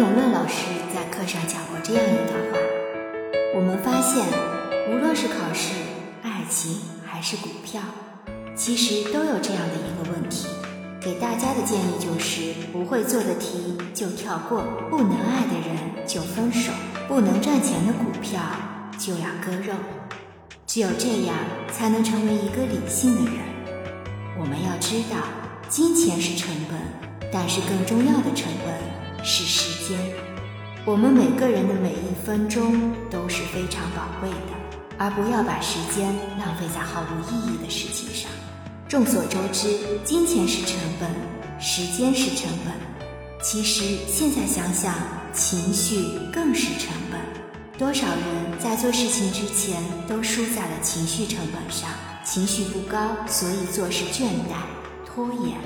永乐老师在课上讲过这样一段话：我们发现，无论是考试、爱情还是股票，其实都有这样的一个问题。给大家的建议就是：不会做的题就跳过，不能爱的人就分手，不能赚钱的股票就要割肉。只有这样，才能成为一个理性的人。我们要知道，金钱是成本，但是更重要的成本是时间。我们每个人的每一分钟都是非常宝贵的，而不要把时间浪费在毫无意义的事情上。众所周知，金钱是成本，时间是成本。其实现在想想，情绪更是成本。多少人在做事情之前都输在了情绪成本上？情绪不高，所以做事倦怠、拖延；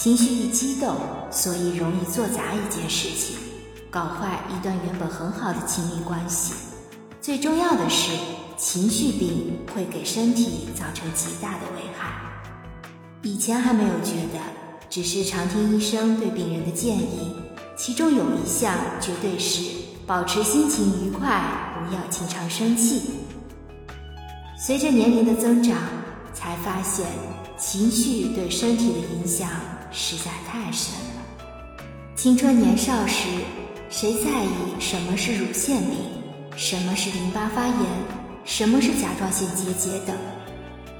情绪一激动，所以容易做砸一件事情，搞坏一段原本很好的亲密关系。最重要的是，情绪病会给身体造成极大的危害。以前还没有觉得，只是常听医生对病人的建议，其中有一项绝对是保持心情愉快，不要经常生气。随着年龄的增长，才发现情绪对身体的影响实在太深了。青春年少时，谁在意什么是乳腺病，什么是淋巴发炎，什么是甲状腺结节等？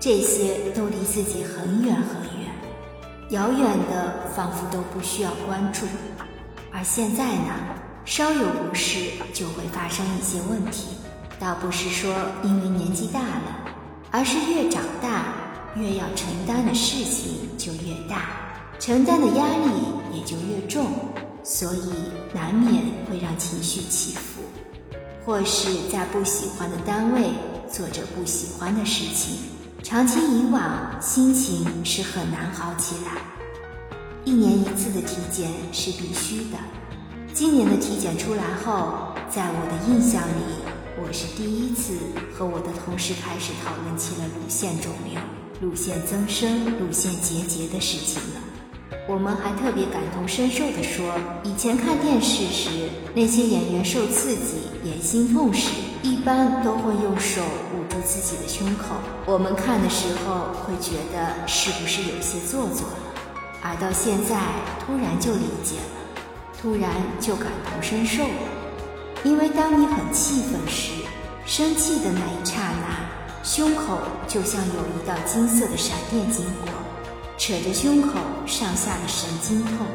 这些都离自己很远很远，遥远的仿佛都不需要关注。而现在呢，稍有不适就会发生一些问题。倒不是说因为年纪大了，而是越长大越要承担的事情就越大，承担的压力也就越重，所以难免会让情绪起伏，或是在不喜欢的单位做着不喜欢的事情。长期以往，心情是很难好起来。一年一次的体检是必须的。今年的体检出来后，在我的印象里，我是第一次和我的同事开始讨论起了乳腺肿瘤、乳腺增生、乳腺结节的事情了。我们还特别感同身受地说，以前看电视时，那些演员受刺激、演心痛时，一般都会用手捂住自己的胸口。我们看的时候会觉得是不是有些做作了，而到现在突然就理解了，突然就感同身受了。因为当你很气愤时，生气的那一刹那，胸口就像有一道金色的闪电经过。扯着胸口上下的神经痛，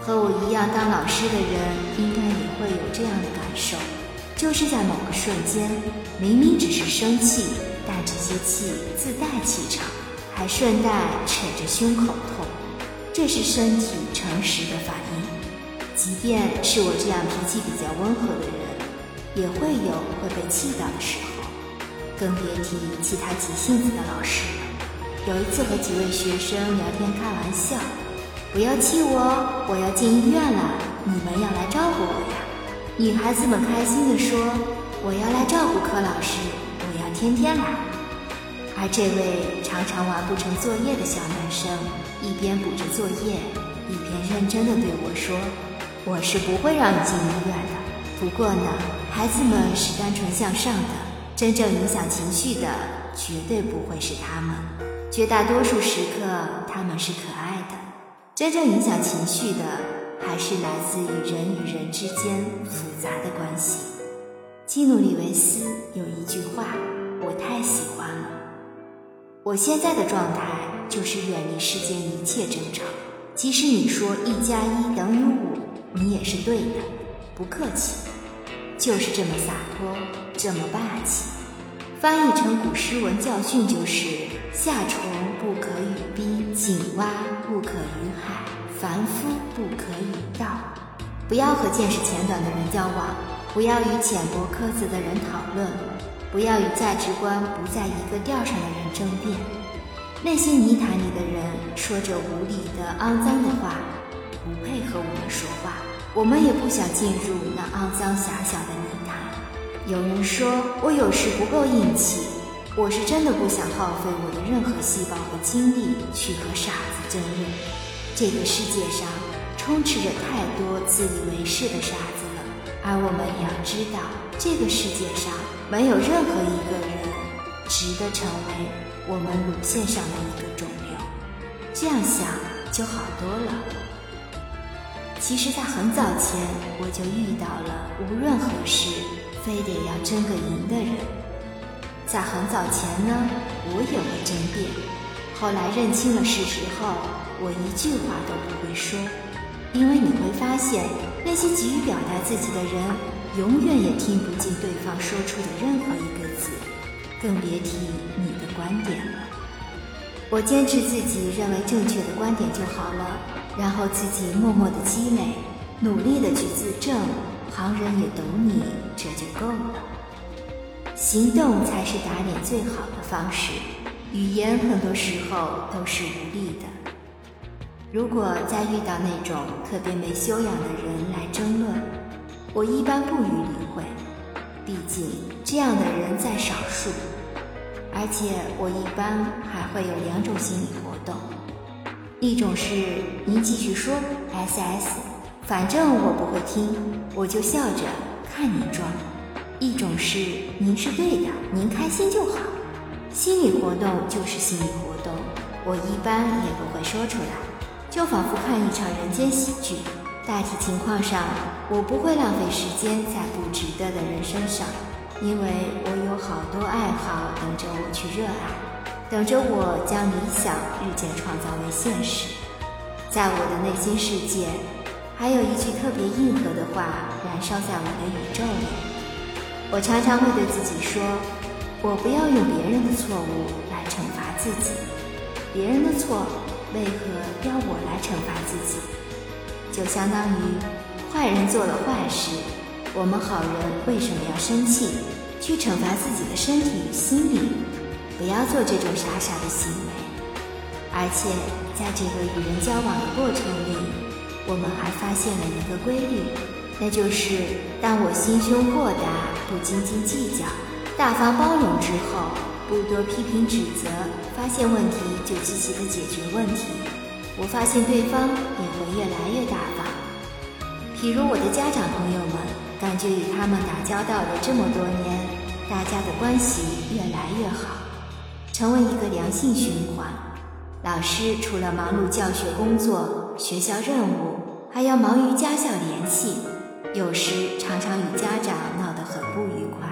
和我一样当老师的人应该也会有这样的感受，就是在某个瞬间，明明只是生气，但这些气自带气场，还顺带扯着胸口痛，这是身体诚实的反应。即便是我这样脾气比较温和的人，也会有会被气到的时候，更别提其他急性子的老师了。有一次和几位学生聊天开玩笑，不要气我，我要进医院了，你们要来照顾我呀。女孩子们开心地说：“我要来照顾柯老师，我要天天来。”而这位常常完不成作业的小男生，一边补着作业，一边认真地对我说：“我是不会让你进医院的。不过呢，孩子们是单纯向上的，真正影响情绪的，绝对不会是他们。”绝大多数时刻，他们是可爱的。真正影响情绪的，还是来自于人与人之间复杂的关系。基努里维斯有一句话，我太喜欢了。我现在的状态就是远离世间一切争吵。即使你说一加一等于五，你也是对的。不客气，就是这么洒脱，这么霸气。翻译成古诗文教训就是。夏虫不可语冰，井蛙不可语海，凡夫不可语道。不要和见识浅短的人交往，不要与浅薄苛责的人讨论，不要与价值观不在一个调上的人争辩。那些泥潭里的人说着无理的肮脏的话，不配和我们说话。我们也不想进入那肮脏狭小的泥潭。有人说我有时不够硬气。我是真的不想耗费我的任何细胞和精力去和傻子争论。这个世界上充斥着太多自以为是的傻子了。而我们也要知道，这个世界上没有任何一个人值得成为我们乳腺上的一个肿瘤。这样想就好多了。其实，在很早前我就遇到了无论何事非得要争个赢的人。在很早前呢，我有过争辩，后来认清了事实后，我一句话都不会说。因为你会发现，那些急于表达自己的人，永远也听不进对方说出的任何一个字，更别提你的观点了。我坚持自己认为正确的观点就好了，然后自己默默的积累，努力的去自证，旁人也懂你，这就够了。行动才是打脸最好的方式，语言很多时候都是无力的。如果再遇到那种特别没修养的人来争论，我一般不予理会，毕竟这样的人在少数。而且我一般还会有两种心理活动：一种是您继续说，SS，反正我不会听，我就笑着看您装；一种是您是对的，您开心就好。心理活动就是心理活动，我一般也不会说出来。就仿佛看一场人间喜剧。大体情况上，我不会浪费时间在不值得的人身上，因为我有好多爱好等着我去热爱，等着我将理想日渐创造为现实。在我的内心世界，还有一句特别硬核的话燃烧在我的宇宙里。我常常会对自己说：我不要用别人的错误来惩罚自己，别人的错。为何要我来惩罚自己？就相当于坏人做了坏事，我们好人为什么要生气，去惩罚自己的身体与心理？不要做这种傻傻的行为。而且在这个与人交往的过程里，我们还发现了一个规律，那就是当我心胸豁达，不斤斤计较，大方包容之后。不多批评指责，发现问题就积极的解决问题。我发现对方也会越来越大方。譬如我的家长朋友们，感觉与他们打交道的这么多年，大家的关系越来越好，成为一个良性循环。老师除了忙碌教学工作、学校任务，还要忙于家校联系，有时常常与家长闹得很不愉快。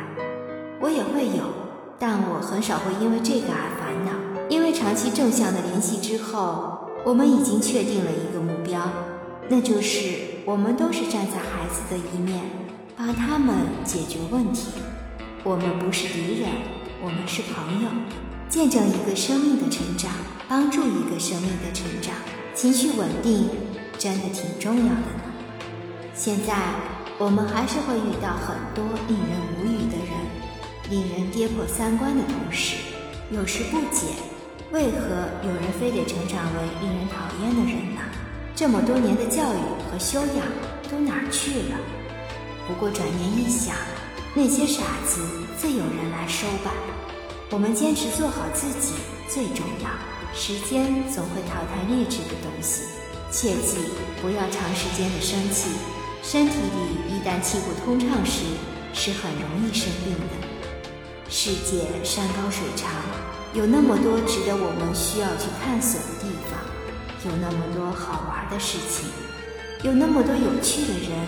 我也会有。但我很少会因为这个而烦恼，因为长期正向的联系之后，我们已经确定了一个目标，那就是我们都是站在孩子的一面，帮他们解决问题。我们不是敌人，我们是朋友。见证一个生命的成长，帮助一个生命的成长，情绪稳定真的挺重要的呢。现在我们还是会遇到很多令人无语的人。令人跌破三观的同时，有时不解，为何有人非得成长为令人讨厌的人呢？这么多年的教育和修养都哪儿去了？不过转念一想，那些傻子自有人来收吧。我们坚持做好自己最重要。时间总会淘汰劣质的东西，切记不要长时间的生气。身体里一旦气不通畅时，是很容易生病的。世界山高水长，有那么多值得我们需要去探索的地方，有那么多好玩的事情，有那么多有趣的人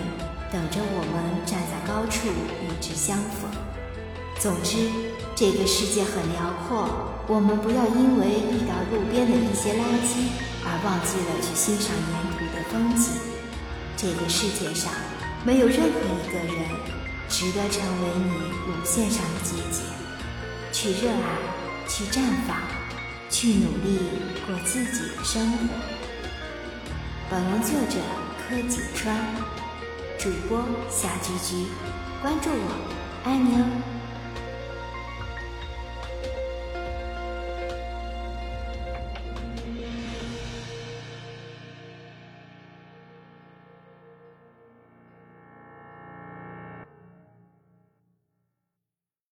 等着我们站在高处与之相逢。总之，这个世界很辽阔，我们不要因为遇到路边的一些垃圾而忘记了去欣赏沿途的风景。这个世界上没有任何一个人值得成为你路线上的姐姐。去热爱，去绽放，去努力过自己的生活。本文作者柯景川，主播夏菊菊，关注我，爱你哦。